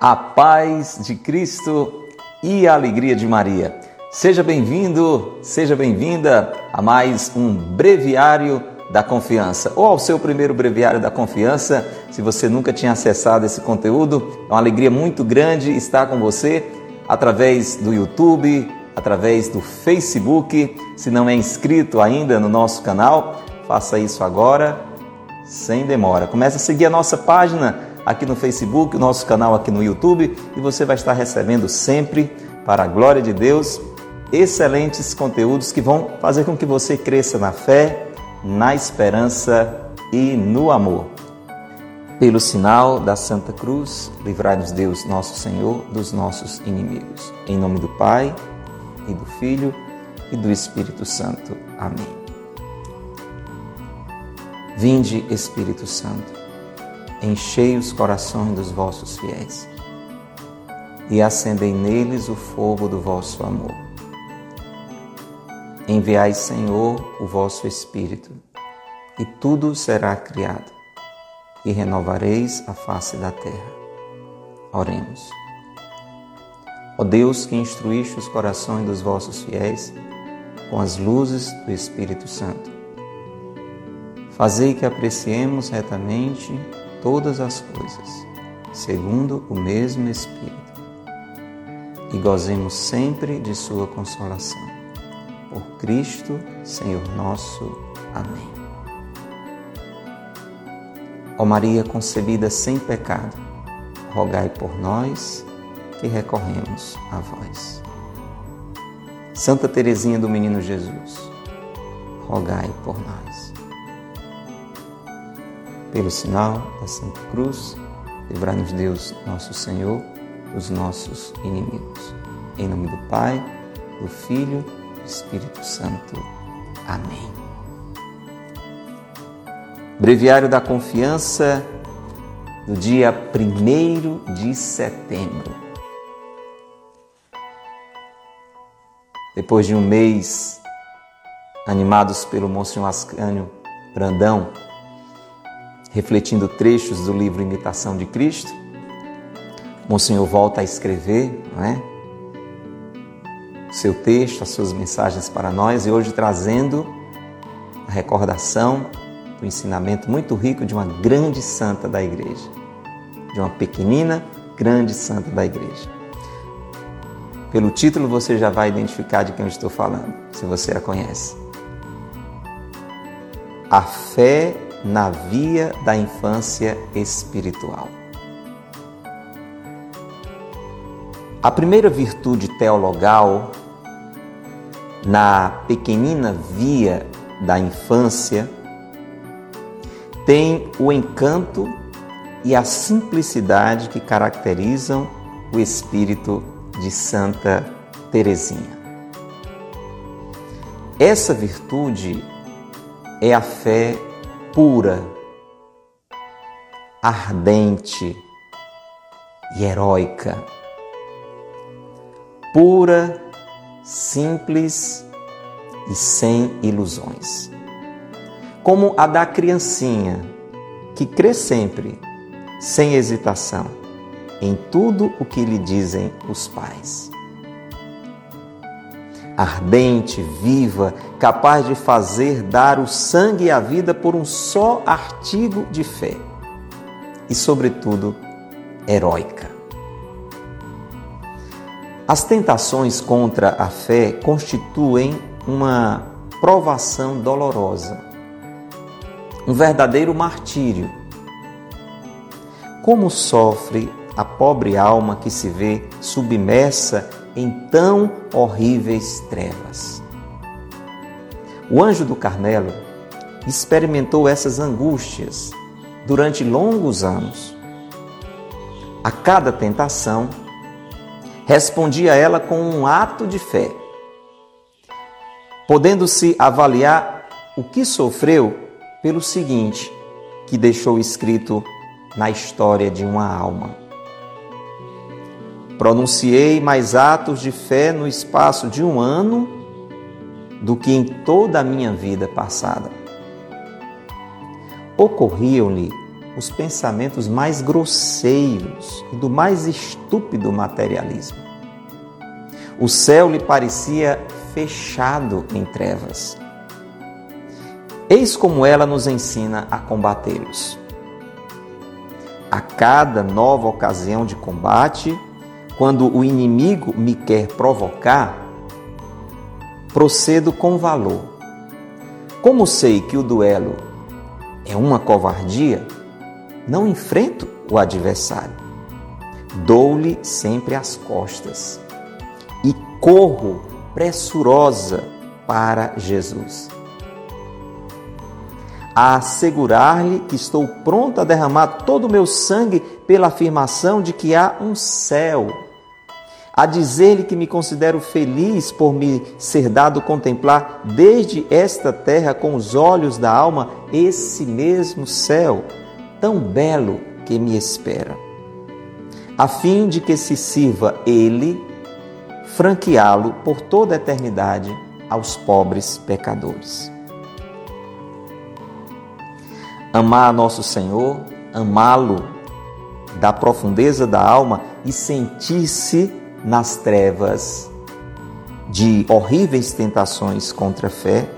a paz de Cristo e a alegria de Maria. Seja bem-vindo, seja bem-vinda a mais um Breviário da Confiança, ou ao seu primeiro Breviário da Confiança. Se você nunca tinha acessado esse conteúdo, é uma alegria muito grande estar com você através do YouTube, através do Facebook. Se não é inscrito ainda no nosso canal, faça isso agora, sem demora. Comece a seguir a nossa página aqui no Facebook, o nosso canal aqui no YouTube e você vai estar recebendo sempre, para a glória de Deus, excelentes conteúdos que vão fazer com que você cresça na fé, na esperança e no amor. Pelo sinal da Santa Cruz, livrai-nos Deus, nosso Senhor, dos nossos inimigos. Em nome do Pai, e do Filho, e do Espírito Santo. Amém. Vinde, Espírito Santo enchei os corações dos vossos fiéis e acendei neles o fogo do vosso amor. Enviai, Senhor, o vosso Espírito, e tudo será criado, e renovareis a face da terra. Oremos. Ó Deus que instruíste os corações dos vossos fiéis com as luzes do Espírito Santo, fazei que apreciemos retamente todas as coisas, segundo o mesmo Espírito, e gozemos sempre de Sua consolação. Por Cristo, Senhor nosso. Amém. Ó Maria concebida sem pecado, rogai por nós que recorremos a vós. Santa Teresinha do Menino Jesus, rogai por nós. Pelo sinal da Santa Cruz, livrai-nos Deus, nosso Senhor, dos nossos inimigos. Em nome do Pai, do Filho e do Espírito Santo. Amém. Breviário da Confiança do dia 1 de setembro. Depois de um mês animados pelo Monsenhor Ascânio Brandão, refletindo trechos do livro Imitação de Cristo. Monsenhor volta a escrever, não é? seu texto, as suas mensagens para nós e hoje trazendo a recordação do ensinamento muito rico de uma grande santa da igreja, de uma pequenina grande santa da igreja. Pelo título você já vai identificar de quem eu estou falando, se você a conhece. A fé na via da infância espiritual. A primeira virtude teologal na pequenina via da infância tem o encanto e a simplicidade que caracterizam o espírito de Santa Teresinha. Essa virtude é a fé pura, ardente e heróica. Pura, simples e sem ilusões. Como a da criancinha, que crê sempre, sem hesitação, em tudo o que lhe dizem os pais ardente, viva, capaz de fazer dar o sangue e a vida por um só artigo de fé e, sobretudo, heróica. As tentações contra a fé constituem uma provação dolorosa, um verdadeiro martírio. Como sofre a pobre alma que se vê submersa em tão horríveis trevas. O anjo do Carmelo experimentou essas angústias durante longos anos. A cada tentação, respondia ela com um ato de fé, podendo-se avaliar o que sofreu pelo seguinte, que deixou escrito na história de uma alma. Pronunciei mais atos de fé no espaço de um ano do que em toda a minha vida passada. Ocorriam-lhe os pensamentos mais grosseiros e do mais estúpido materialismo. O céu lhe parecia fechado em trevas. Eis como ela nos ensina a combatê-los. A cada nova ocasião de combate, quando o inimigo me quer provocar, procedo com valor. Como sei que o duelo é uma covardia, não enfrento o adversário. Dou-lhe sempre as costas e corro pressurosa para Jesus. A assegurar-lhe que estou pronto a derramar todo o meu sangue pela afirmação de que há um céu. A dizer-lhe que me considero feliz por me ser dado contemplar desde esta terra com os olhos da alma esse mesmo céu, tão belo que me espera, a fim de que se sirva ele franqueá-lo por toda a eternidade aos pobres pecadores. Amar nosso Senhor, amá-lo da profundeza da alma e sentir-se nas trevas de horríveis tentações contra a fé,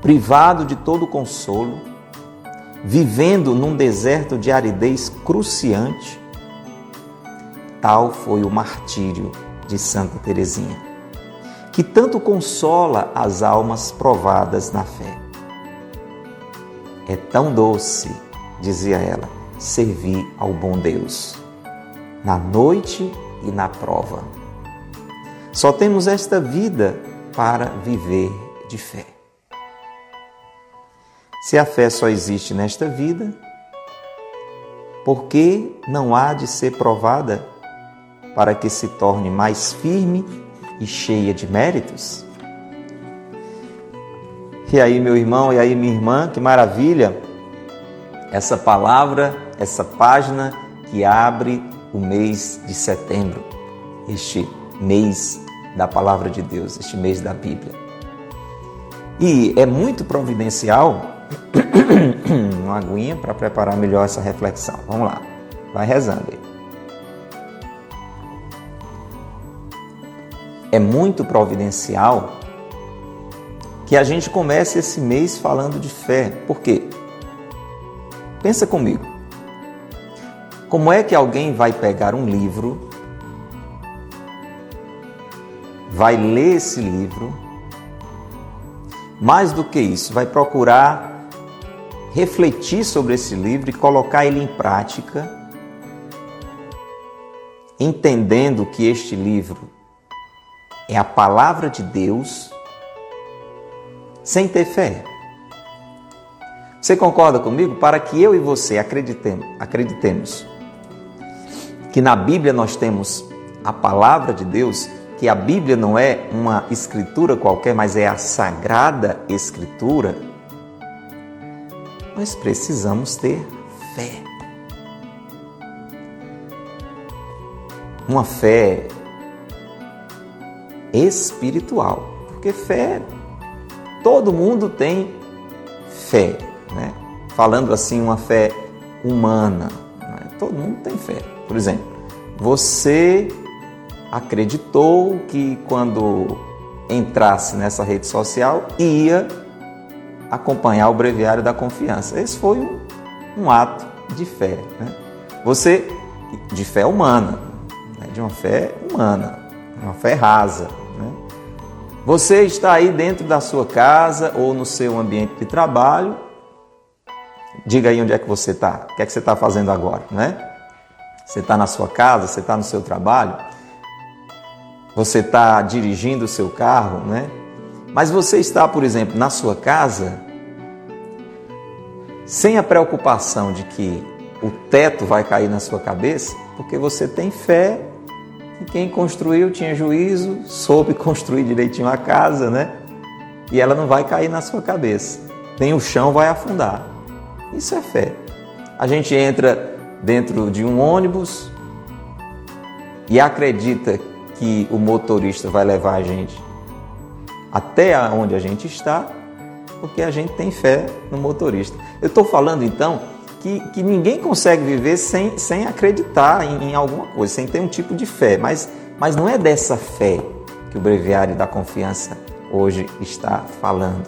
privado de todo consolo, vivendo num deserto de aridez cruciante, tal foi o martírio de Santa Teresinha, que tanto consola as almas provadas na fé. É tão doce, dizia ela, servir ao bom Deus, na noite e na prova. Só temos esta vida para viver de fé. Se a fé só existe nesta vida, por que não há de ser provada para que se torne mais firme e cheia de méritos? E aí, meu irmão, e aí, minha irmã, que maravilha essa palavra, essa página que abre o mês de setembro, este mês da palavra de Deus, este mês da Bíblia. E é muito providencial, uma aguinha para preparar melhor essa reflexão. Vamos lá, vai rezando aí. é muito providencial que a gente comece esse mês falando de fé. Por quê? Pensa comigo. Como é que alguém vai pegar um livro, vai ler esse livro, mais do que isso, vai procurar refletir sobre esse livro e colocar ele em prática, entendendo que este livro é a palavra de Deus sem ter fé. Você concorda comigo? Para que eu e você acreditemos, acreditemos que na Bíblia nós temos a palavra de Deus, que a Bíblia não é uma escritura qualquer, mas é a sagrada escritura, nós precisamos ter fé. Uma fé espiritual. Porque fé, todo mundo tem fé, né? Falando assim, uma fé humana. Né? Todo mundo tem fé. Por exemplo, você acreditou que quando entrasse nessa rede social ia acompanhar o breviário da confiança. Esse foi um, um ato de fé. Né? Você, de fé humana, né? de uma fé humana, uma fé rasa. Você está aí dentro da sua casa ou no seu ambiente de trabalho. Diga aí onde é que você está. O que é que você está fazendo agora, né? Você está na sua casa, você está no seu trabalho, você está dirigindo o seu carro, né? Mas você está, por exemplo, na sua casa, sem a preocupação de que o teto vai cair na sua cabeça, porque você tem fé e quem construiu tinha juízo, soube construir direitinho a casa, né? E ela não vai cair na sua cabeça. Nem o chão vai afundar. Isso é fé. A gente entra dentro de um ônibus e acredita que o motorista vai levar a gente até onde a gente está, porque a gente tem fé no motorista. Eu estou falando então que, que ninguém consegue viver sem, sem acreditar em, em alguma coisa, sem ter um tipo de fé. Mas, mas não é dessa fé que o breviário da confiança hoje está falando.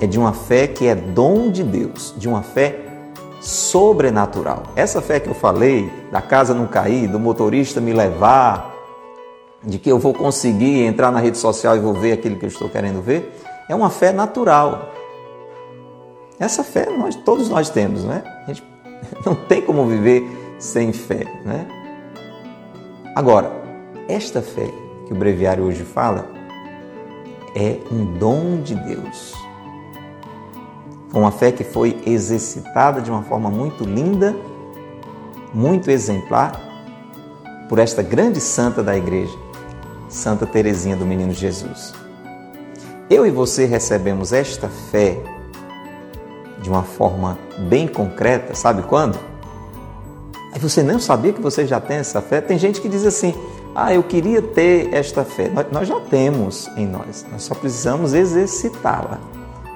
É de uma fé que é dom de Deus, de uma fé sobrenatural. Essa fé que eu falei, da casa não cair, do motorista me levar, de que eu vou conseguir entrar na rede social e vou ver aquilo que eu estou querendo ver, é uma fé natural. Essa fé nós, todos nós temos, né? A gente não tem como viver sem fé, né? Agora, esta fé que o breviário hoje fala é um dom de Deus. Uma fé que foi exercitada de uma forma muito linda, muito exemplar, por esta grande santa da igreja, Santa Teresinha do Menino Jesus. Eu e você recebemos esta fé de uma forma bem concreta, sabe quando? Aí você não sabia que você já tem essa fé? Tem gente que diz assim: ah, eu queria ter esta fé. Nós já temos em nós, nós só precisamos exercitá-la.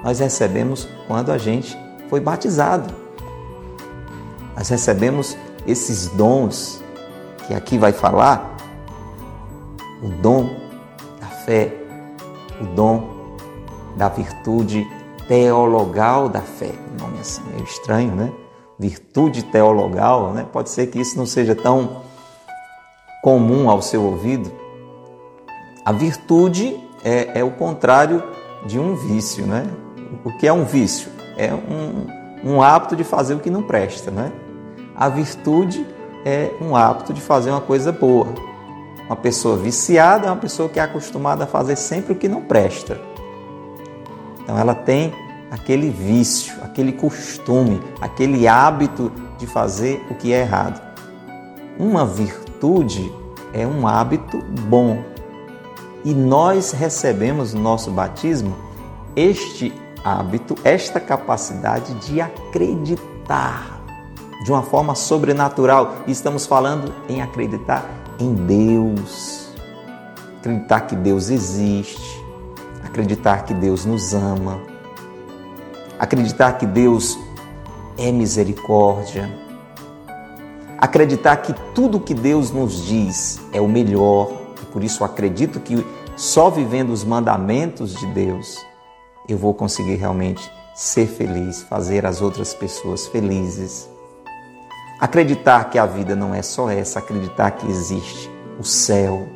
Nós recebemos quando a gente foi batizado. Nós recebemos esses dons que aqui vai falar: o dom da fé, o dom da virtude teologal da fé. Um nome assim meio estranho, né? Virtude teologal, né? Pode ser que isso não seja tão comum ao seu ouvido. A virtude é, é o contrário de um vício, né? O que é um vício? É um, um hábito de fazer o que não presta, né? A virtude é um hábito de fazer uma coisa boa. Uma pessoa viciada é uma pessoa que é acostumada a fazer sempre o que não presta. Então ela tem aquele vício, aquele costume, aquele hábito de fazer o que é errado. Uma virtude é um hábito bom. E nós recebemos no nosso batismo este hábito, esta capacidade de acreditar de uma forma sobrenatural. E estamos falando em acreditar em Deus. Acreditar que Deus existe, acreditar que Deus nos ama, acreditar que Deus é misericórdia, acreditar que tudo que Deus nos diz é o melhor, por isso acredito que só vivendo os mandamentos de Deus eu vou conseguir realmente ser feliz, fazer as outras pessoas felizes. Acreditar que a vida não é só essa, acreditar que existe o céu,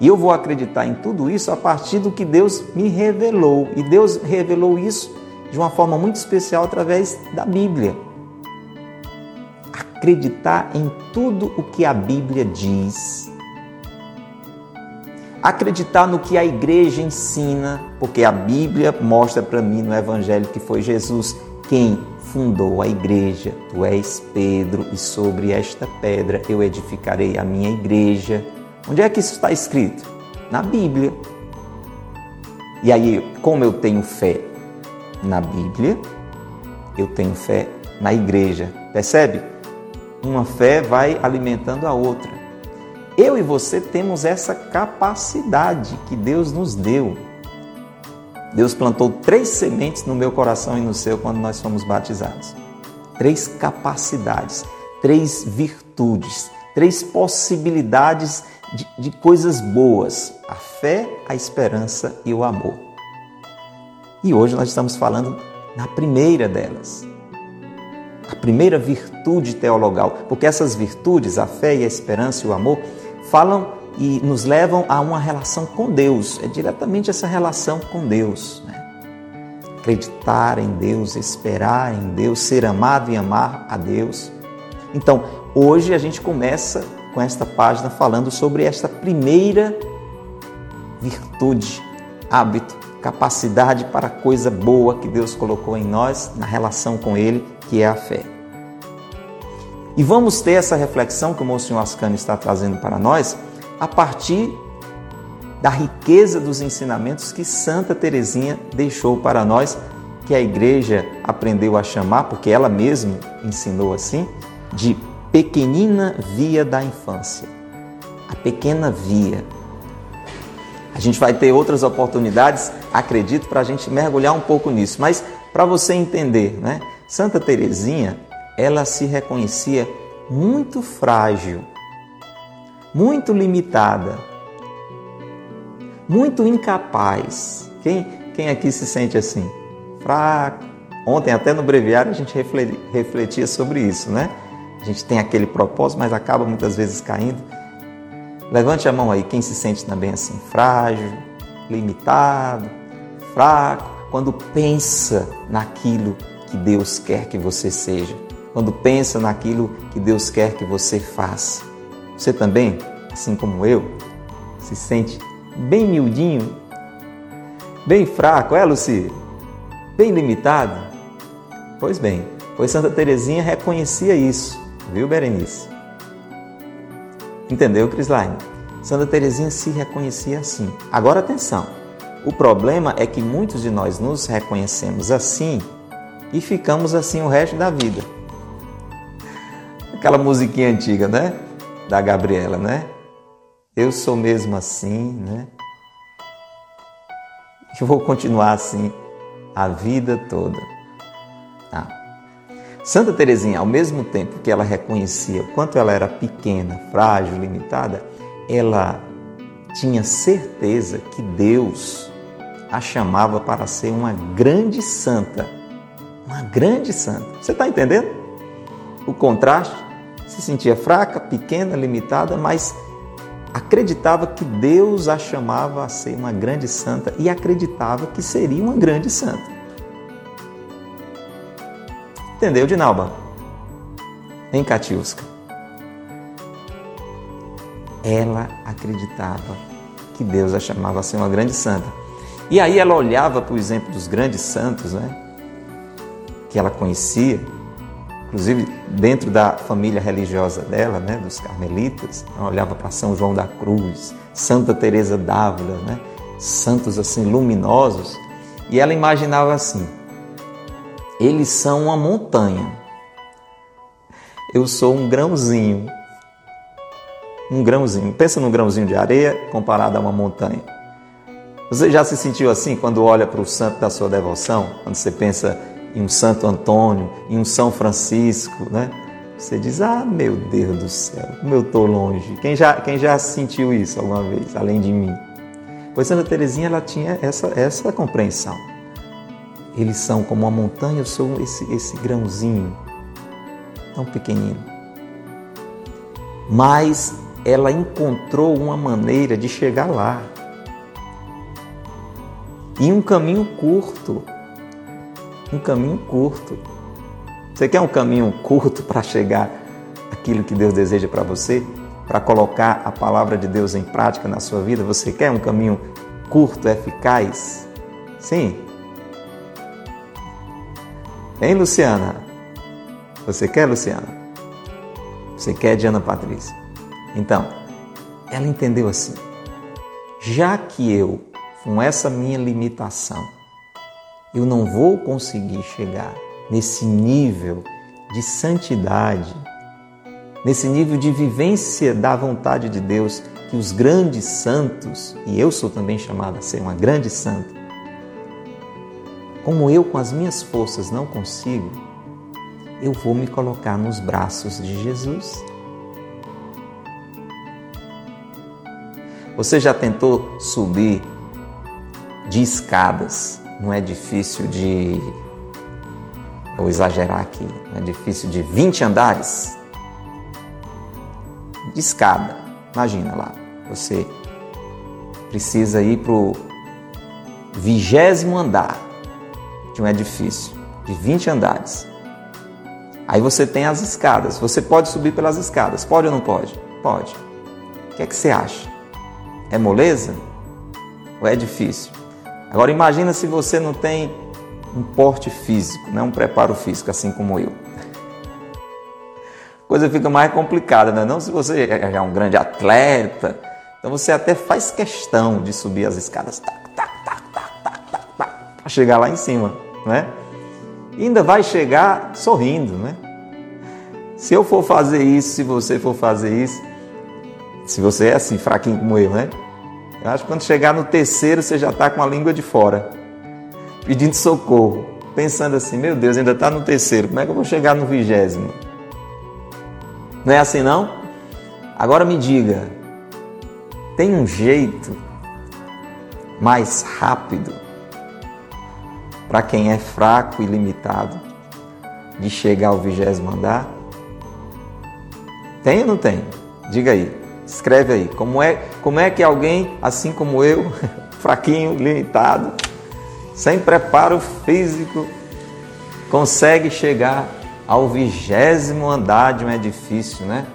e eu vou acreditar em tudo isso a partir do que Deus me revelou. E Deus revelou isso de uma forma muito especial através da Bíblia. Acreditar em tudo o que a Bíblia diz. Acreditar no que a igreja ensina, porque a Bíblia mostra para mim no Evangelho que foi Jesus quem fundou a igreja. Tu és Pedro, e sobre esta pedra eu edificarei a minha igreja. Onde é que isso está escrito? Na Bíblia. E aí, como eu tenho fé na Bíblia, eu tenho fé na igreja. Percebe? Uma fé vai alimentando a outra. Eu e você temos essa capacidade que Deus nos deu. Deus plantou três sementes no meu coração e no seu quando nós fomos batizados. Três capacidades, três virtudes, três possibilidades de, de coisas boas: a fé, a esperança e o amor. E hoje nós estamos falando na primeira delas, a primeira virtude teologal, porque essas virtudes, a fé e a esperança e o amor, falam e nos levam a uma relação com Deus, é diretamente essa relação com Deus. Né? Acreditar em Deus, esperar em Deus, ser amado e amar a Deus. Então, hoje a gente começa com esta página falando sobre esta primeira virtude, hábito, capacidade para coisa boa que Deus colocou em nós na relação com Ele, que é a fé. E vamos ter essa reflexão que o Monsenhor Ascani está trazendo para nós a partir da riqueza dos ensinamentos que Santa Teresinha deixou para nós, que a igreja aprendeu a chamar, porque ela mesma ensinou assim, de pequenina via da infância. A pequena via. A gente vai ter outras oportunidades, acredito, para a gente mergulhar um pouco nisso. Mas para você entender, né? Santa Teresinha, ela se reconhecia muito frágil, muito limitada, muito incapaz. Quem, quem aqui se sente assim? Fraco. Ontem, até no breviário, a gente refletia sobre isso, né? A gente tem aquele propósito, mas acaba muitas vezes caindo. Levante a mão aí, quem se sente também assim, frágil, limitado, fraco, quando pensa naquilo que Deus quer que você seja, quando pensa naquilo que Deus quer que você faça. Você também, assim como eu, se sente bem miudinho, bem fraco, é, Luci? Bem limitado? Pois bem, pois Santa Teresinha reconhecia isso, viu, Berenice? Entendeu, Crislaine? Santa Teresinha se reconhecia assim. Agora atenção, o problema é que muitos de nós nos reconhecemos assim e ficamos assim o resto da vida. Aquela musiquinha antiga, né? Da Gabriela, né? Eu sou mesmo assim, né? Eu vou continuar assim a vida toda. Tá? Santa Teresinha, ao mesmo tempo que ela reconhecia o quanto ela era pequena, frágil, limitada, ela tinha certeza que Deus a chamava para ser uma grande santa. Uma grande santa. Você está entendendo? O contraste? Se sentia fraca, pequena, limitada, mas acreditava que Deus a chamava a ser uma grande santa e acreditava que seria uma grande santa. Entendeu, Dinalba? Em Catiusca. Ela acreditava que Deus a chamava a ser uma grande santa. E aí ela olhava para o exemplo dos grandes santos, né? Que ela conhecia, inclusive dentro da família religiosa dela, né, dos carmelitas, ela olhava para São João da Cruz, Santa Teresa d'Ávila, né, santos assim luminosos, e ela imaginava assim: eles são uma montanha. Eu sou um grãozinho. Um grãozinho. Pensa num grãozinho de areia comparado a uma montanha. Você já se sentiu assim quando olha para o santo da sua devoção? Quando você pensa em um Santo Antônio, em um São Francisco, né? Você diz, ah, meu Deus do céu, como eu estou longe. Quem já, quem já sentiu isso alguma vez, além de mim? Pois Santa Teresinha ela tinha essa, essa compreensão. Eles são como uma montanha, eu sou esse, esse grãozinho, tão pequenino. Mas ela encontrou uma maneira de chegar lá. E um caminho curto. Um caminho curto. Você quer um caminho curto para chegar aquilo que Deus deseja para você? Para colocar a palavra de Deus em prática na sua vida? Você quer um caminho curto, eficaz? Sim. Hein, Luciana? Você quer, Luciana? Você quer, Diana Patrícia? Então, ela entendeu assim: já que eu, com essa minha limitação, eu não vou conseguir chegar nesse nível de santidade, nesse nível de vivência da vontade de Deus que os grandes santos, e eu sou também chamada a ser uma grande santa, como eu com as minhas forças não consigo, eu vou me colocar nos braços de Jesus. Você já tentou subir de escadas num edifício de. Vou exagerar aqui, um edifício de 20 andares? De escada. Imagina lá, você precisa ir para o vigésimo andar de um edifício de 20 andares. Aí você tem as escadas. Você pode subir pelas escadas. Pode ou não pode? Pode. O que é que você acha? É moleza? Ou é difícil? Agora imagina se você não tem um porte físico, né? um preparo físico, assim como eu. A coisa fica mais complicada, né? não se você é um grande atleta. Então você até faz questão de subir as escadas para chegar lá em cima né? E ainda vai chegar sorrindo, né? Se eu for fazer isso, se você for fazer isso, se você é assim, fraquinho como eu, né? Eu acho que quando chegar no terceiro, você já está com a língua de fora, pedindo socorro. pensando assim: meu Deus, ainda está no terceiro, como é que eu vou chegar no vigésimo? Não é assim não? Agora me diga, tem um jeito mais rápido para quem é fraco e limitado de chegar ao vigésimo andar? Tem ou não tem? Diga aí, escreve aí. Como é, como é que alguém, assim como eu, fraquinho, limitado, sem preparo físico, consegue chegar ao vigésimo andar de um edifício, né?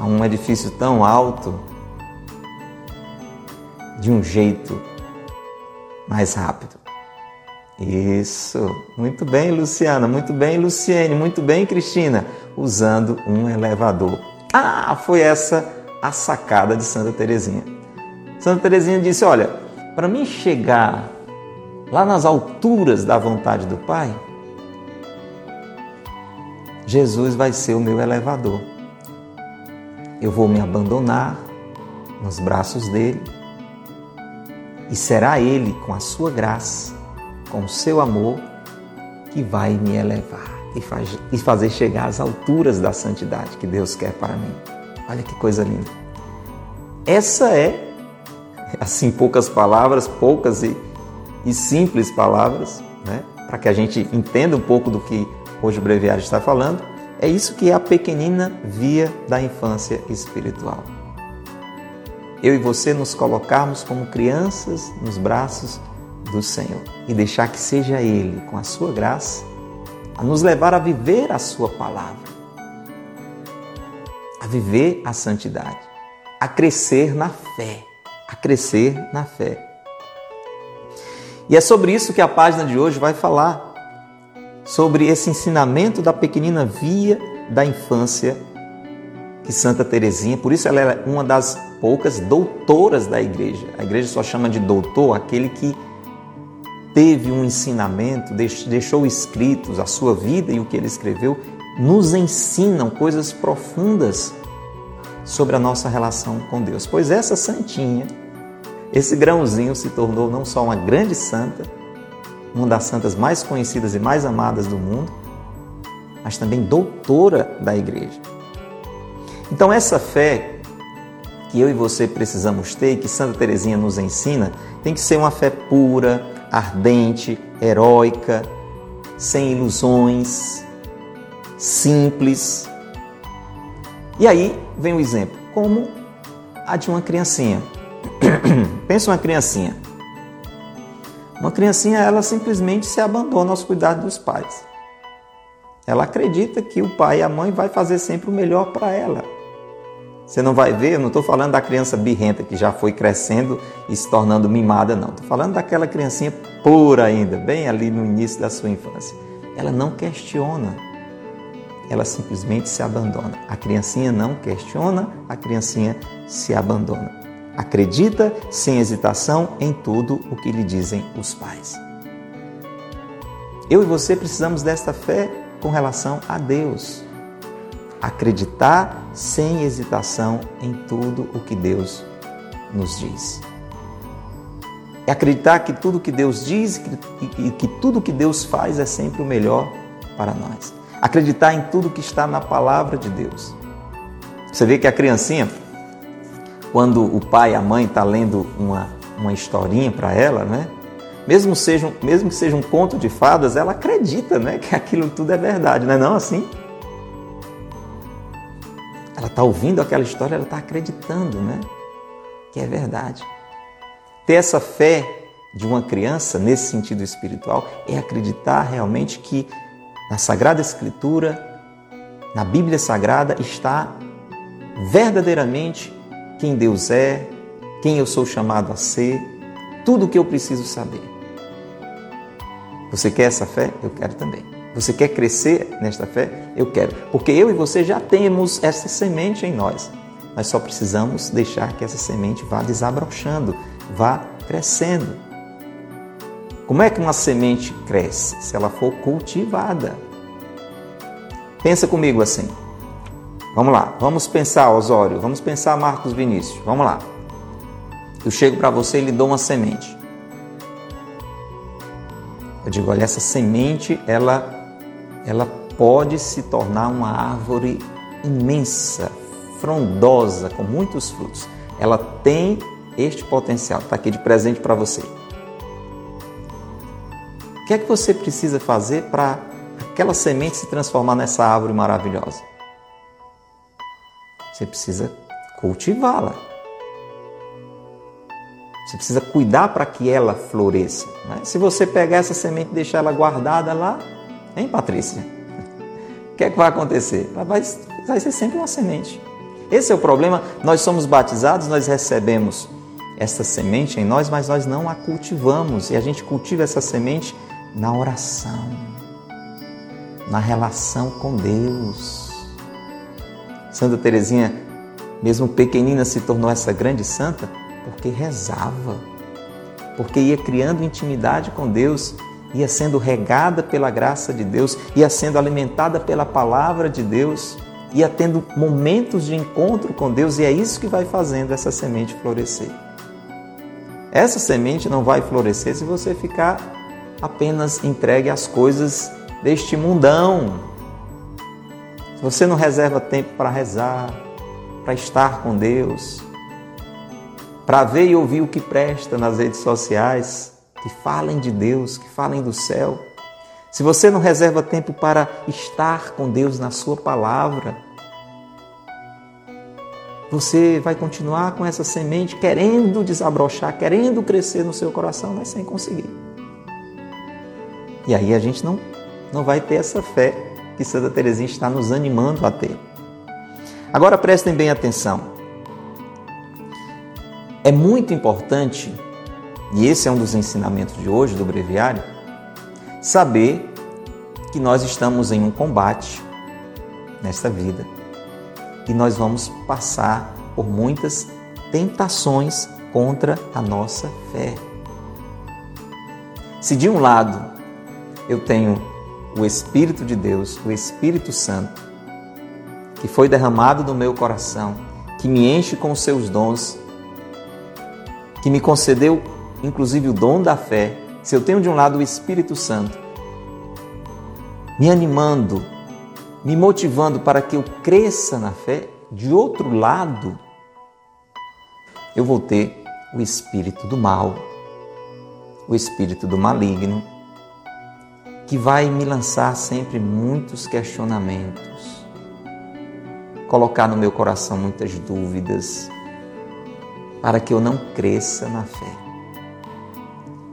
A um edifício tão alto, de um jeito mais rápido. Isso, muito bem, Luciana, muito bem, Luciene, muito bem, Cristina, usando um elevador. Ah, foi essa a sacada de Santa Teresinha. Santa Teresinha disse: Olha, para mim chegar lá nas alturas da vontade do Pai, Jesus vai ser o meu elevador. Eu vou me abandonar nos braços dele e será ele, com a sua graça, com o seu amor, que vai me elevar e, faz, e fazer chegar às alturas da santidade que Deus quer para mim. Olha que coisa linda. Essa é, assim, poucas palavras, poucas e, e simples palavras, né? para que a gente entenda um pouco do que hoje o breviário está falando, é isso que é a pequenina via da infância espiritual. Eu e você nos colocarmos como crianças nos braços do Senhor e deixar que seja Ele, com a sua graça, a nos levar a viver a Sua palavra, a viver a santidade, a crescer na fé, a crescer na fé. E é sobre isso que a página de hoje vai falar sobre esse ensinamento da pequenina via da infância que Santa Teresinha, por isso ela é uma das poucas doutoras da igreja. A igreja só chama de doutor aquele que teve um ensinamento, deixou escritos a sua vida e o que ele escreveu, nos ensinam coisas profundas sobre a nossa relação com Deus. Pois essa santinha, esse grãozinho se tornou não só uma grande santa, uma das santas mais conhecidas e mais amadas do mundo, mas também doutora da igreja. Então, essa fé que eu e você precisamos ter que Santa Teresinha nos ensina, tem que ser uma fé pura, ardente, heróica, sem ilusões, simples. E aí vem o exemplo, como a de uma criancinha. Pensa uma criancinha. Uma criancinha, ela simplesmente se abandona aos cuidados dos pais. Ela acredita que o pai e a mãe vai fazer sempre o melhor para ela. Você não vai ver, eu não estou falando da criança birrenta que já foi crescendo e se tornando mimada, não. Estou falando daquela criancinha pura ainda, bem ali no início da sua infância. Ela não questiona, ela simplesmente se abandona. A criancinha não questiona, a criancinha se abandona. Acredita sem hesitação em tudo o que lhe dizem os pais. Eu e você precisamos desta fé com relação a Deus. Acreditar sem hesitação em tudo o que Deus nos diz. É acreditar que tudo que Deus diz e que, que tudo que Deus faz é sempre o melhor para nós. Acreditar em tudo que está na palavra de Deus. Você vê que a criancinha, quando o pai e a mãe estão tá lendo uma, uma historinha para ela, né? Mesmo, seja, mesmo que seja um conto de fadas, ela acredita né, que aquilo tudo é verdade, não é não assim? Está ouvindo aquela história, ela está acreditando né, que é verdade. Ter essa fé de uma criança, nesse sentido espiritual, é acreditar realmente que na Sagrada Escritura, na Bíblia Sagrada, está verdadeiramente quem Deus é, quem eu sou chamado a ser, tudo o que eu preciso saber. Você quer essa fé? Eu quero também. Você quer crescer nesta fé? Eu quero. Porque eu e você já temos essa semente em nós. Nós só precisamos deixar que essa semente vá desabrochando, vá crescendo. Como é que uma semente cresce? Se ela for cultivada. Pensa comigo assim. Vamos lá, vamos pensar, Osório, vamos pensar, Marcos Vinícius, vamos lá. Eu chego para você e lhe dou uma semente. Eu digo, olha, essa semente, ela, ela pode se tornar uma árvore imensa, frondosa, com muitos frutos. Ela tem este potencial. Está aqui de presente para você. O que é que você precisa fazer para aquela semente se transformar nessa árvore maravilhosa? Você precisa cultivá-la. Você precisa cuidar para que ela floresça. Né? Se você pegar essa semente e deixar ela guardada lá, hein, Patrícia? O que é que vai acontecer? Vai, vai ser sempre uma semente. Esse é o problema. Nós somos batizados, nós recebemos essa semente em nós, mas nós não a cultivamos. E a gente cultiva essa semente na oração, na relação com Deus. Santa Teresinha, mesmo pequenina, se tornou essa grande santa porque rezava, porque ia criando intimidade com Deus, ia sendo regada pela graça de Deus, ia sendo alimentada pela palavra de Deus, ia tendo momentos de encontro com Deus, e é isso que vai fazendo essa semente florescer. Essa semente não vai florescer se você ficar apenas entregue às coisas deste mundão. Se você não reserva tempo para rezar, para estar com Deus, para ver e ouvir o que presta nas redes sociais, que falem de Deus, que falem do céu. Se você não reserva tempo para estar com Deus na Sua palavra, você vai continuar com essa semente querendo desabrochar, querendo crescer no seu coração, mas sem conseguir. E aí a gente não, não vai ter essa fé que Santa Teresinha está nos animando a ter. Agora prestem bem atenção. É muito importante, e esse é um dos ensinamentos de hoje do breviário, saber que nós estamos em um combate nesta vida e nós vamos passar por muitas tentações contra a nossa fé. Se de um lado eu tenho o Espírito de Deus, o Espírito Santo, que foi derramado no meu coração, que me enche com os seus dons, que me concedeu inclusive o dom da fé. Se eu tenho de um lado o Espírito Santo, me animando, me motivando para que eu cresça na fé, de outro lado, eu vou ter o espírito do mal, o espírito do maligno, que vai me lançar sempre muitos questionamentos, colocar no meu coração muitas dúvidas, para que eu não cresça na fé.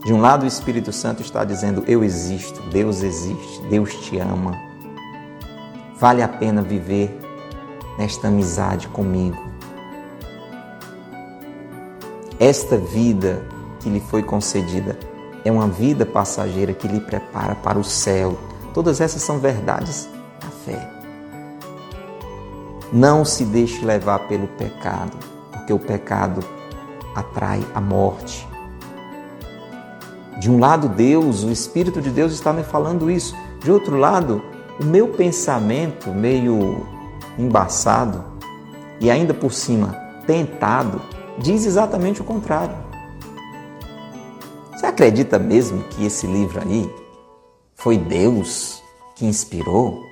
De um lado, o Espírito Santo está dizendo: Eu existo, Deus existe, Deus te ama. Vale a pena viver nesta amizade comigo. Esta vida que lhe foi concedida é uma vida passageira que lhe prepara para o céu. Todas essas são verdades da fé. Não se deixe levar pelo pecado, porque o pecado atrai a morte. De um lado, Deus, o Espírito de Deus está me falando isso. De outro lado, o meu pensamento meio embaçado e ainda por cima tentado diz exatamente o contrário. Você acredita mesmo que esse livro aí foi Deus que inspirou?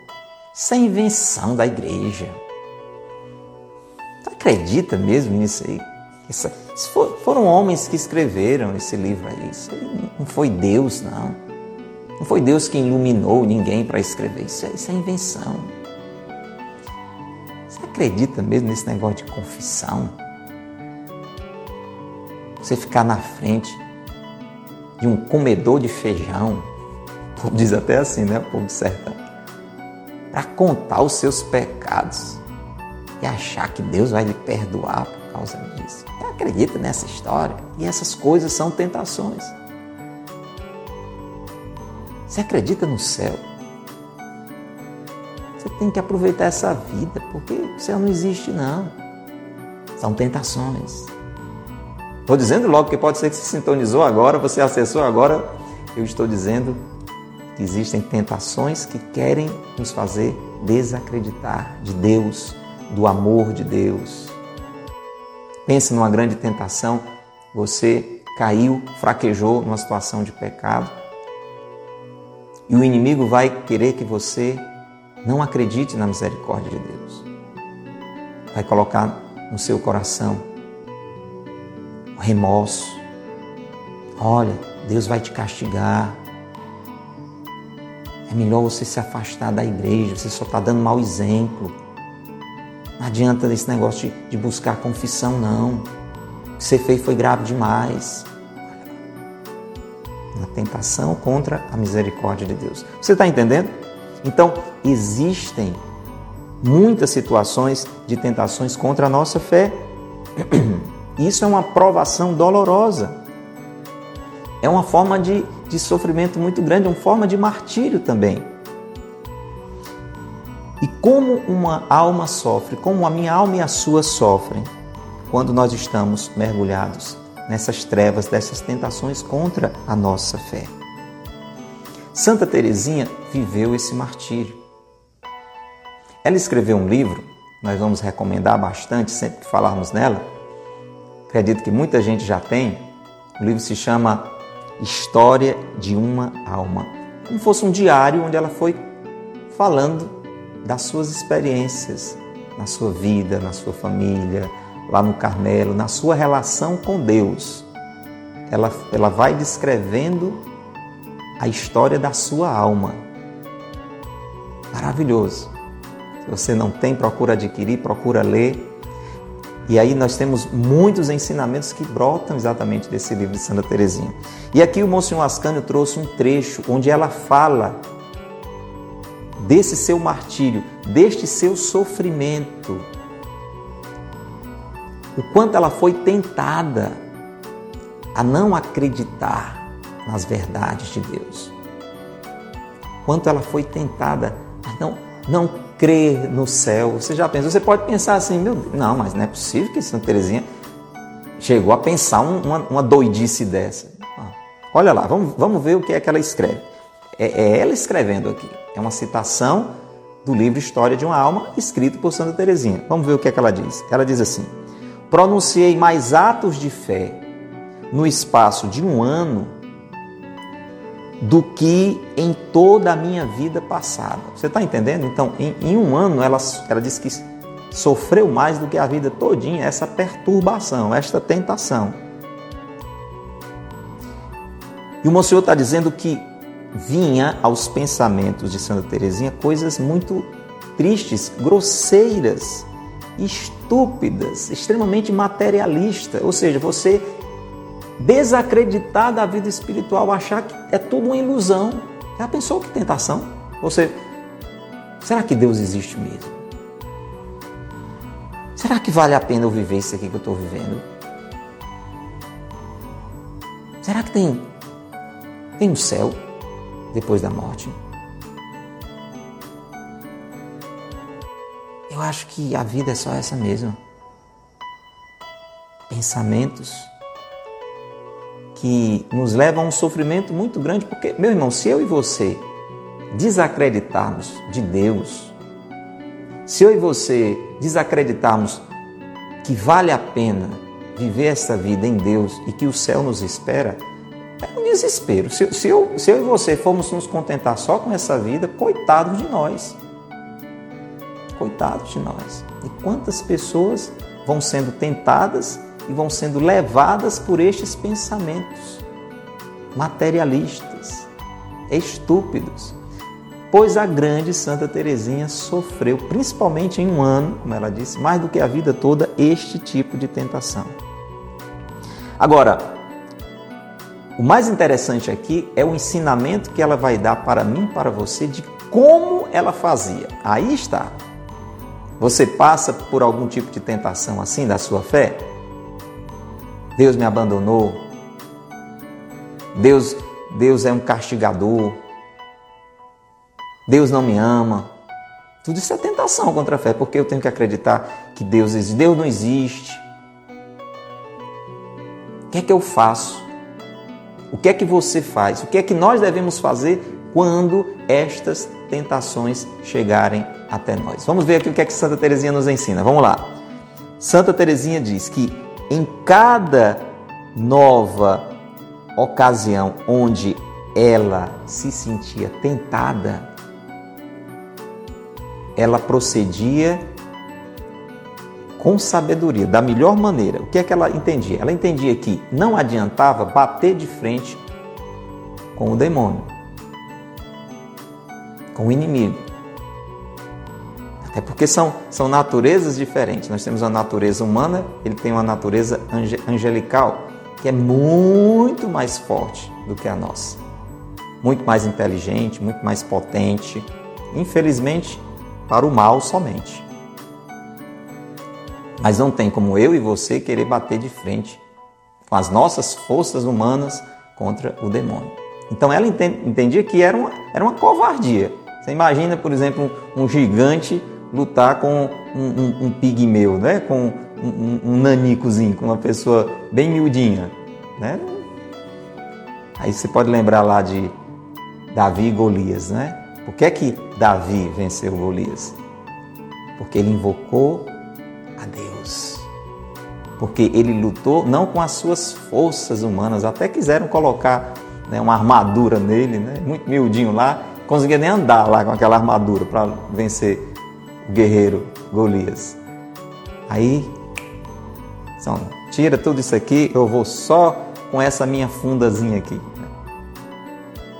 Isso é invenção da igreja. Você acredita mesmo nisso aí? Foram homens que escreveram esse livro aí. Isso aí não foi Deus, não. Não foi Deus que iluminou ninguém para escrever. Isso é, isso é invenção. Você acredita mesmo nesse negócio de confissão? Você ficar na frente de um comedor de feijão, o povo diz até assim, né? O povo sertão, para contar os seus pecados e achar que Deus vai lhe perdoar causa disso. Você acredita nessa história? E essas coisas são tentações. Você acredita no céu? Você tem que aproveitar essa vida, porque o céu não existe, não. São tentações. Estou dizendo logo, porque pode ser que se sintonizou agora, você acessou agora. Eu estou dizendo que existem tentações que querem nos fazer desacreditar de Deus, do amor de Deus. Pense numa grande tentação, você caiu, fraquejou numa situação de pecado. E o inimigo vai querer que você não acredite na misericórdia de Deus. Vai colocar no seu coração o remorso. Olha, Deus vai te castigar. É melhor você se afastar da igreja, você só está dando mau exemplo. Não adianta esse negócio de, de buscar confissão, não. O que você fez foi grave demais. Uma tentação contra a misericórdia de Deus. Você está entendendo? Então, existem muitas situações de tentações contra a nossa fé. Isso é uma provação dolorosa. É uma forma de, de sofrimento muito grande, uma forma de martírio também. E como uma alma sofre, como a minha alma e a sua sofrem, quando nós estamos mergulhados nessas trevas, dessas tentações contra a nossa fé. Santa Teresinha viveu esse martírio. Ela escreveu um livro, nós vamos recomendar bastante sempre que falarmos nela. Acredito que muita gente já tem. O livro se chama História de uma Alma. Como fosse um diário onde ela foi falando das suas experiências na sua vida, na sua família, lá no Carmelo, na sua relação com Deus. Ela, ela vai descrevendo a história da sua alma. Maravilhoso. Se você não tem, procura adquirir, procura ler. E aí nós temos muitos ensinamentos que brotam exatamente desse livro de Santa Teresinha. E aqui o Monsenhor Ascânio trouxe um trecho onde ela fala desse seu martírio, deste seu sofrimento. O quanto ela foi tentada a não acreditar nas verdades de Deus. Quanto ela foi tentada a não, não crer no céu. Você já pensou? Você pode pensar assim, meu Deus, não, mas não é possível que Santa Teresinha chegou a pensar uma, uma doidice dessa. Ah, olha lá, vamos, vamos ver o que é que ela escreve. É, é ela escrevendo aqui. É uma citação do livro História de uma Alma, escrito por Santa Teresinha. Vamos ver o que, é que ela diz. Ela diz assim: Pronunciei mais atos de fé no espaço de um ano do que em toda a minha vida passada. Você está entendendo? Então, em, em, um ano, ela, ela disse que sofreu mais do que a vida todinha essa perturbação, esta tentação. E o Monsenhor está dizendo que vinha aos pensamentos de Santa Teresinha coisas muito tristes, grosseiras, estúpidas, extremamente materialistas. Ou seja, você desacreditar da vida espiritual, achar que é tudo uma ilusão. Já pensou que tentação? Você, será que Deus existe mesmo? Será que vale a pena eu viver isso aqui que eu estou vivendo? Será que tem, tem um céu? Depois da morte? Eu acho que a vida é só essa mesmo. Pensamentos que nos levam a um sofrimento muito grande, porque, meu irmão, se eu e você desacreditarmos de Deus, se eu e você desacreditarmos que vale a pena viver essa vida em Deus e que o céu nos espera, é um desespero. Se, se, eu, se eu e você formos nos contentar só com essa vida, coitados de nós. Coitados de nós. E quantas pessoas vão sendo tentadas e vão sendo levadas por estes pensamentos materialistas, estúpidos. Pois a grande Santa Teresinha sofreu, principalmente em um ano, como ela disse, mais do que a vida toda, este tipo de tentação. Agora, o mais interessante aqui é o ensinamento que ela vai dar para mim, para você, de como ela fazia. Aí está. Você passa por algum tipo de tentação assim da sua fé? Deus me abandonou. Deus, Deus é um castigador. Deus não me ama. Tudo isso é tentação contra a fé, porque eu tenho que acreditar que Deus existe. Deus não existe. O que é que eu faço? O que é que você faz? O que é que nós devemos fazer quando estas tentações chegarem até nós? Vamos ver aqui o que é que Santa Teresinha nos ensina. Vamos lá. Santa Teresinha diz que em cada nova ocasião onde ela se sentia tentada, ela procedia com sabedoria, da melhor maneira. O que é que ela entendia? Ela entendia que não adiantava bater de frente com o demônio, com o inimigo. Até porque são, são naturezas diferentes. Nós temos a natureza humana, ele tem uma natureza angelical, que é muito mais forte do que a nossa. Muito mais inteligente, muito mais potente. Infelizmente, para o mal somente. Mas não tem como eu e você querer bater de frente com as nossas forças humanas contra o demônio. Então ela entendia que era uma, era uma covardia. Você imagina, por exemplo, um, gigante lutar com um, um, um, pigmeu, né? com um, um, nanicozinho, com uma pessoa bem miudinha. Né? Aí você pode lembrar lá de Davi e Golias. Né? Por que é que Davi venceu Golias? Porque ele invocou a Deus. Porque ele lutou não com as suas forças humanas, até quiseram colocar né, uma armadura nele, né, muito miudinho lá, conseguia nem andar lá com aquela armadura para vencer o guerreiro Golias. Aí, então, tira tudo isso aqui, eu vou só com essa minha fundazinha aqui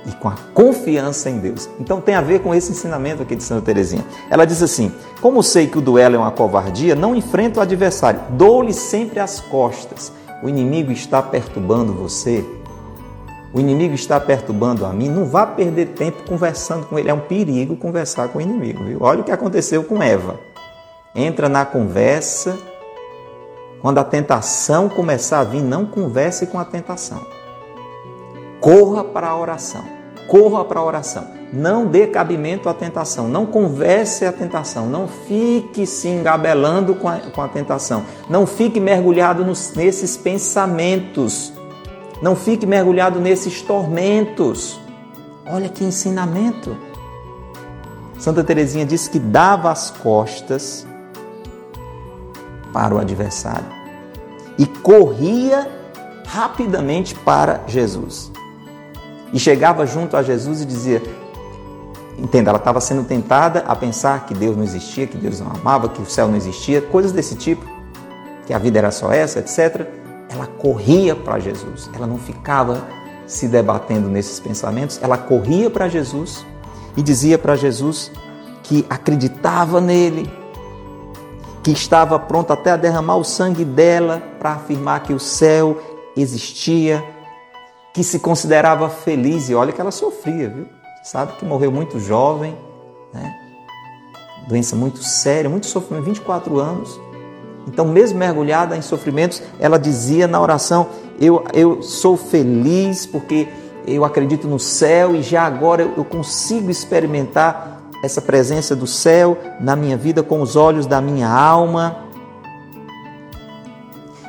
e com a confiança em Deus. Então tem a ver com esse ensinamento aqui de Santa Teresinha. Ela diz assim: Como sei que o duelo é uma covardia, não enfrento o adversário, dou-lhe sempre as costas. O inimigo está perturbando você. O inimigo está perturbando a mim. Não vá perder tempo conversando com ele. É um perigo conversar com o inimigo. Viu? Olha o que aconteceu com Eva. Entra na conversa. Quando a tentação começar a vir, não converse com a tentação corra para a oração. Corra para a oração. Não dê cabimento à tentação. Não converse a tentação. Não fique se engabelando com a, com a tentação. Não fique mergulhado nos, nesses pensamentos. Não fique mergulhado nesses tormentos. Olha que ensinamento. Santa Teresinha disse que dava as costas para o adversário e corria rapidamente para Jesus e chegava junto a Jesus e dizia: Entenda, ela estava sendo tentada a pensar que Deus não existia, que Deus não amava, que o céu não existia, coisas desse tipo, que a vida era só essa, etc. Ela corria para Jesus, ela não ficava se debatendo nesses pensamentos, ela corria para Jesus e dizia para Jesus que acreditava nele, que estava pronta até a derramar o sangue dela para afirmar que o céu existia, que se considerava feliz, e olha que ela sofria, viu? Sabe que morreu muito jovem, né? doença muito séria, muito sofrimento, 24 anos. Então, mesmo mergulhada em sofrimentos, ela dizia na oração: Eu, eu sou feliz porque eu acredito no céu e já agora eu consigo experimentar essa presença do céu na minha vida com os olhos da minha alma.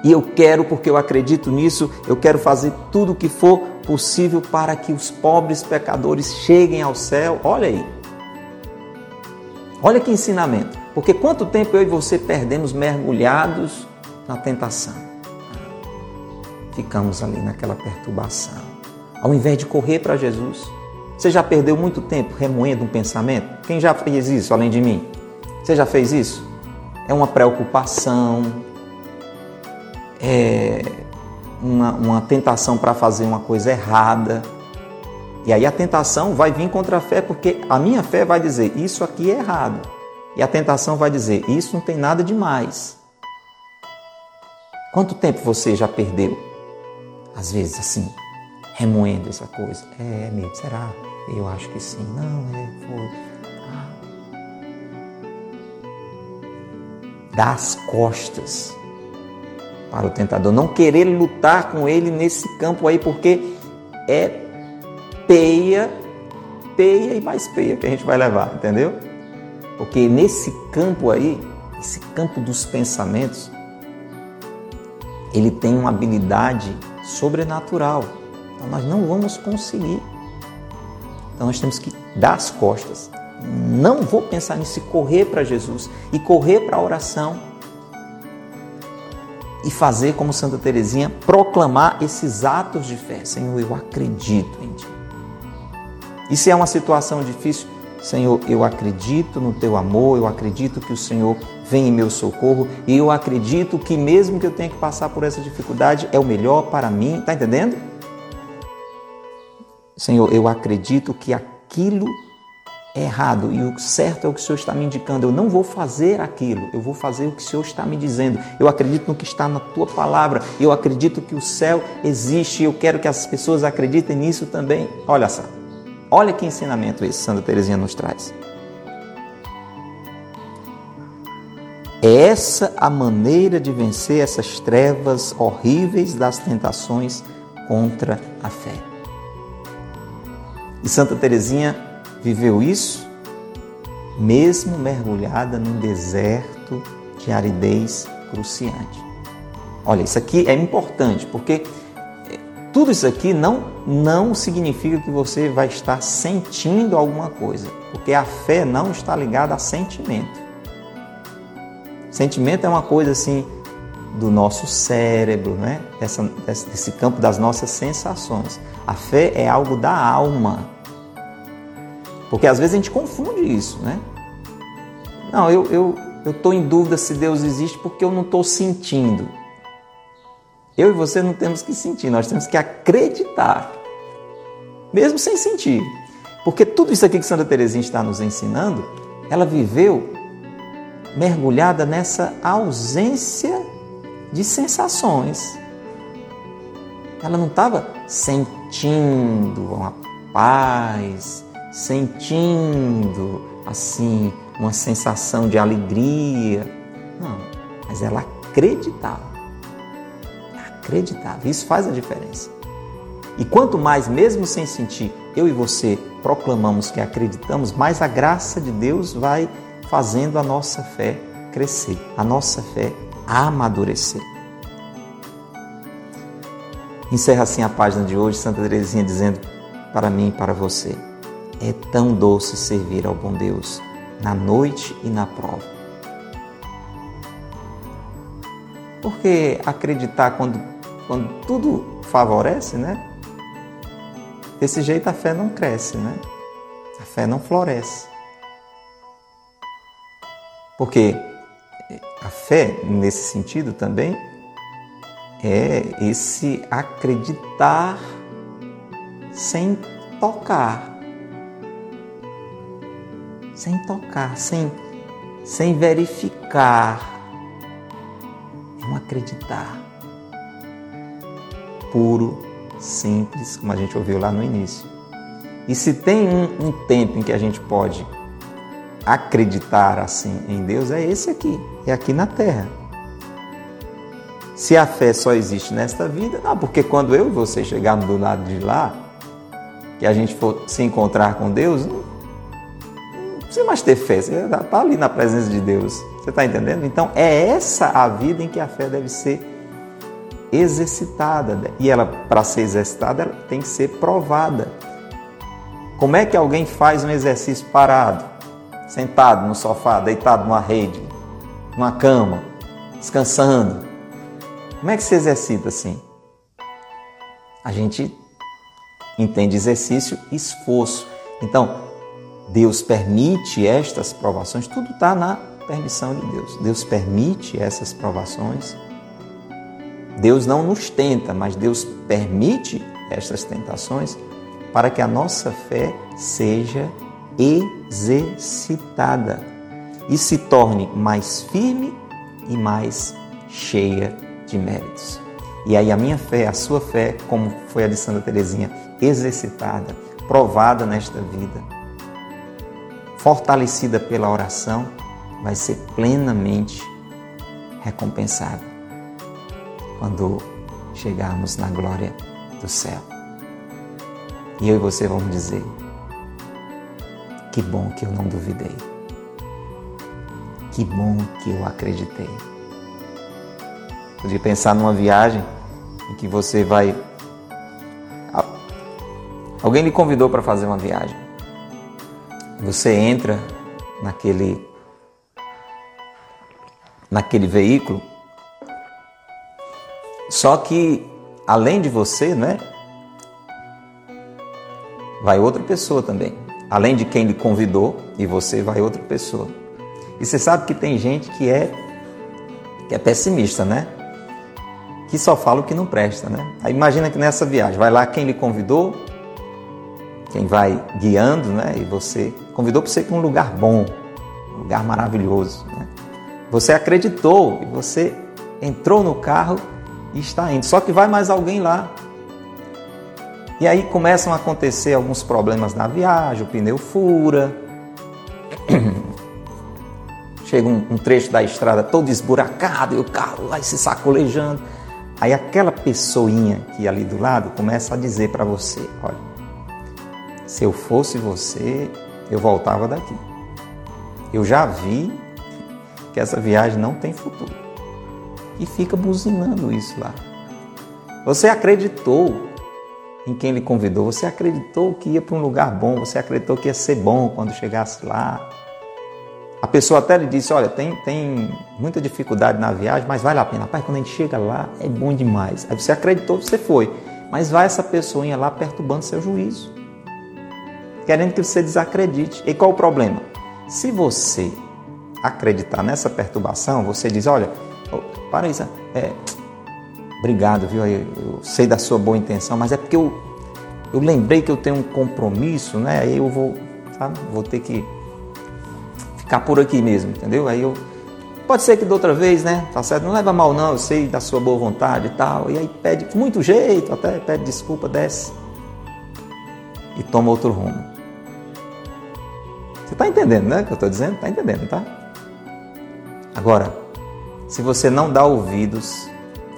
E eu quero, porque eu acredito nisso, eu quero fazer tudo o que for possível para que os pobres pecadores cheguem ao céu. Olha aí. Olha que ensinamento. Porque quanto tempo eu e você perdemos mergulhados na tentação? Ficamos ali naquela perturbação. Ao invés de correr para Jesus. Você já perdeu muito tempo remoendo um pensamento? Quem já fez isso além de mim? Você já fez isso? É uma preocupação, é, uma, uma tentação para fazer uma coisa errada. E aí a tentação vai vir contra a fé, porque a minha fé vai dizer isso aqui é errado. E a tentação vai dizer isso não tem nada de mais. Quanto tempo você já perdeu? Às vezes assim, remoendo essa coisa. É, amigo, será? Eu acho que sim. Não, é, foi. Ah. Dá as costas para o tentador, não querer lutar com ele nesse campo aí, porque é peia, peia e mais peia que a gente vai levar, entendeu? Porque nesse campo aí, esse campo dos pensamentos, ele tem uma habilidade sobrenatural. Então nós não vamos conseguir. Então nós temos que dar as costas. Não vou pensar nisso e correr para Jesus e correr para a oração e fazer como Santa Teresinha, proclamar esses atos de fé. Senhor, eu acredito em Ti. E se é uma situação difícil, Senhor, eu acredito no teu amor, eu acredito que o Senhor vem em meu socorro e eu acredito que mesmo que eu tenha que passar por essa dificuldade, é o melhor para mim. Está entendendo? Senhor, eu acredito que aquilo errado e o certo é o que o Senhor está me indicando. Eu não vou fazer aquilo, eu vou fazer o que o Senhor está me dizendo. Eu acredito no que está na tua palavra, eu acredito que o céu existe e eu quero que as pessoas acreditem nisso também. Olha só, olha que ensinamento esse Santa Teresinha nos traz. É essa a maneira de vencer essas trevas horríveis das tentações contra a fé. E Santa Teresinha viveu isso mesmo mergulhada num deserto de aridez cruciante. Olha, isso aqui é importante porque eh, tudo isso aqui não, não significa que você vai estar sentindo alguma coisa, porque a fé não está ligada a sentimento. Sentimento é uma coisa assim do nosso cérebro, né? Essa, desse campo das nossas sensações. A fé é algo da alma. Porque às vezes a gente confunde isso, né? Não, eu eu, eu em dúvida se Deus existe porque eu não estou sentindo. Eu e você não temos que sentir, nós temos que acreditar, mesmo sem sentir. Porque tudo isso aqui que Santa Teresinha está nos ensinando, ela viveu mergulhada nessa ausência de sensações. Ela não estava sentindo uma paz, sentindo assim uma sensação de alegria. Não, mas ela acreditava. Acreditava. Isso faz a diferença. E quanto mais, mesmo sem sentir, eu e você proclamamos que acreditamos, mais a graça de Deus vai fazendo a nossa fé crescer, a nossa fé amadurecer. Encerra assim a página de hoje, Santa Teresinha dizendo para mim e para você. É tão doce servir ao bom Deus na noite e na prova. Porque acreditar quando, quando tudo favorece, né? Desse jeito a fé não cresce, né? A fé não floresce. Porque a fé, nesse sentido também, é esse acreditar sem tocar sem tocar, sem, sem verificar. É um acreditar puro, simples, como a gente ouviu lá no início. E se tem um, um tempo em que a gente pode acreditar assim em Deus, é esse aqui, é aqui na terra. Se a fé só existe nesta vida, não, porque quando eu e você chegarmos do lado de lá, que a gente for se encontrar com Deus, precisa mais ter fé, você está ali na presença de Deus. Você está entendendo? Então é essa a vida em que a fé deve ser exercitada. E ela, para ser exercitada, ela tem que ser provada. Como é que alguém faz um exercício parado, sentado no sofá, deitado numa rede, numa cama, descansando? Como é que se exercita assim? A gente entende exercício, esforço. Então, Deus permite estas provações, tudo está na permissão de Deus. Deus permite essas provações. Deus não nos tenta, mas Deus permite estas tentações para que a nossa fé seja exercitada e se torne mais firme e mais cheia de méritos. E aí a minha fé, a sua fé, como foi a de Santa Teresinha, exercitada, provada nesta vida, fortalecida pela oração, vai ser plenamente recompensada quando chegarmos na glória do céu. E eu e você vamos dizer: que bom que eu não duvidei. Que bom que eu acreditei. Podia pensar numa viagem em que você vai. Alguém lhe convidou para fazer uma viagem. Você entra naquele naquele veículo. Só que além de você, né? vai outra pessoa também. Além de quem lhe convidou, e você vai outra pessoa. E você sabe que tem gente que é que é pessimista, né? Que só fala o que não presta, né? Aí imagina que nessa viagem vai lá quem lhe convidou, quem vai guiando, né? E você convidou para você ir para um lugar bom, um lugar maravilhoso, né? Você acreditou e você entrou no carro e está indo. Só que vai mais alguém lá. E aí começam a acontecer alguns problemas na viagem, o pneu fura. Chega um, um trecho da estrada todo esburacado e o carro vai se sacolejando. Aí aquela pessoinha que ali do lado começa a dizer para você, olha, se eu fosse você, eu voltava daqui. Eu já vi que essa viagem não tem futuro. E fica buzinando isso lá. Você acreditou em quem lhe convidou, você acreditou que ia para um lugar bom, você acreditou que ia ser bom quando chegasse lá. A pessoa até lhe disse: Olha, tem, tem muita dificuldade na viagem, mas vale a pena. Rapaz, quando a gente chega lá, é bom demais. Aí você acreditou, você foi. Mas vai essa pessoinha lá perturbando seu juízo, querendo que você desacredite. E qual o problema? Se você acreditar nessa perturbação, você diz: Olha, para isso, é, obrigado, viu? Eu, eu sei da sua boa intenção, mas é porque eu, eu lembrei que eu tenho um compromisso, né? Aí eu vou, sabe? Vou ter que ficar por aqui mesmo, entendeu? Aí eu. Pode ser que da outra vez, né? Tá certo? Não leva mal, não, eu sei da sua boa vontade e tal. E aí pede com muito jeito, até pede desculpa, desce e toma outro rumo. Você está entendendo, né? O que eu estou dizendo? Está entendendo, tá? Agora, se você não dá ouvidos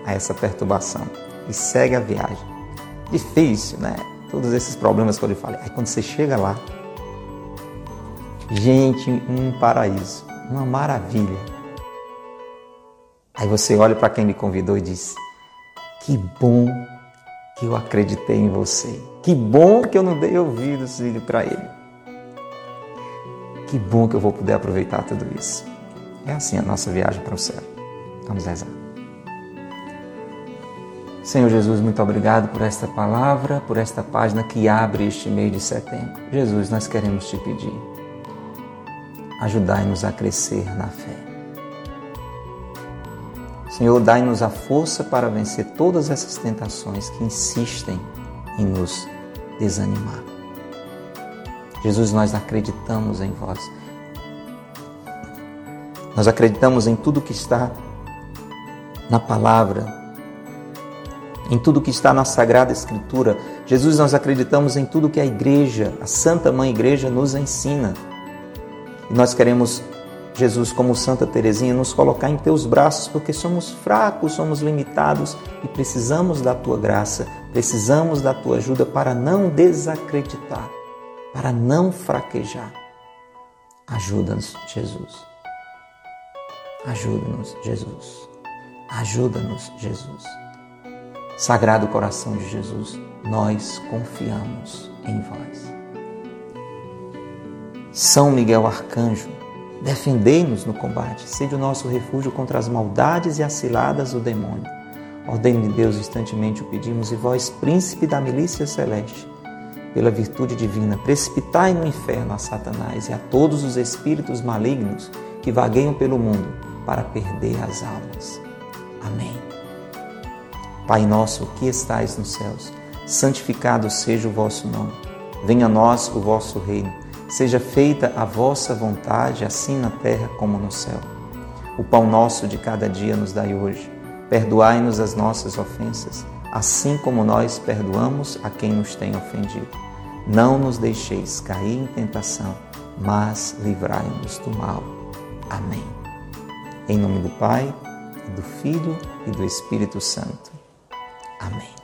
a essa perturbação e segue a viagem, difícil, né? Todos esses problemas que eu lhe falei. Aí quando você chega lá, gente, um paraíso, uma maravilha. Aí você olha para quem lhe convidou e diz: Que bom que eu acreditei em você. Que bom que eu não dei ouvidos para ele. Que bom que eu vou poder aproveitar tudo isso. É assim a nossa viagem para o céu. Vamos rezar. Senhor Jesus, muito obrigado por esta palavra, por esta página que abre este mês de setembro. Jesus, nós queremos te pedir, ajudai-nos a crescer na fé. Senhor, dai-nos a força para vencer todas essas tentações que insistem em nos desanimar. Jesus, nós acreditamos em vós. Nós acreditamos em tudo que está na palavra, em tudo que está na Sagrada Escritura. Jesus, nós acreditamos em tudo que a igreja, a Santa Mãe Igreja, nos ensina. E nós queremos, Jesus, como Santa Teresinha, nos colocar em teus braços, porque somos fracos, somos limitados e precisamos da tua graça, precisamos da tua ajuda para não desacreditar, para não fraquejar. Ajuda-nos, Jesus. Ajuda-nos, Jesus. Ajuda-nos, Jesus. Sagrado coração de Jesus, nós confiamos em vós. São Miguel Arcanjo, defendei-nos no combate, sede o nosso refúgio contra as maldades e as ciladas do demônio. Ordem de Deus, instantemente o pedimos, e vós, príncipe da milícia celeste, pela virtude divina, precipitai no inferno a Satanás e a todos os espíritos malignos que vagueiam pelo mundo para perder as almas. Amém. Pai nosso que estais nos céus, santificado seja o vosso nome. Venha a nós o vosso reino. Seja feita a vossa vontade, assim na terra como no céu. O pão nosso de cada dia nos dai hoje. Perdoai-nos as nossas ofensas, assim como nós perdoamos a quem nos tem ofendido. Não nos deixeis cair em tentação, mas livrai-nos do mal. Amém. Em nome do Pai, do Filho e do Espírito Santo. Amém.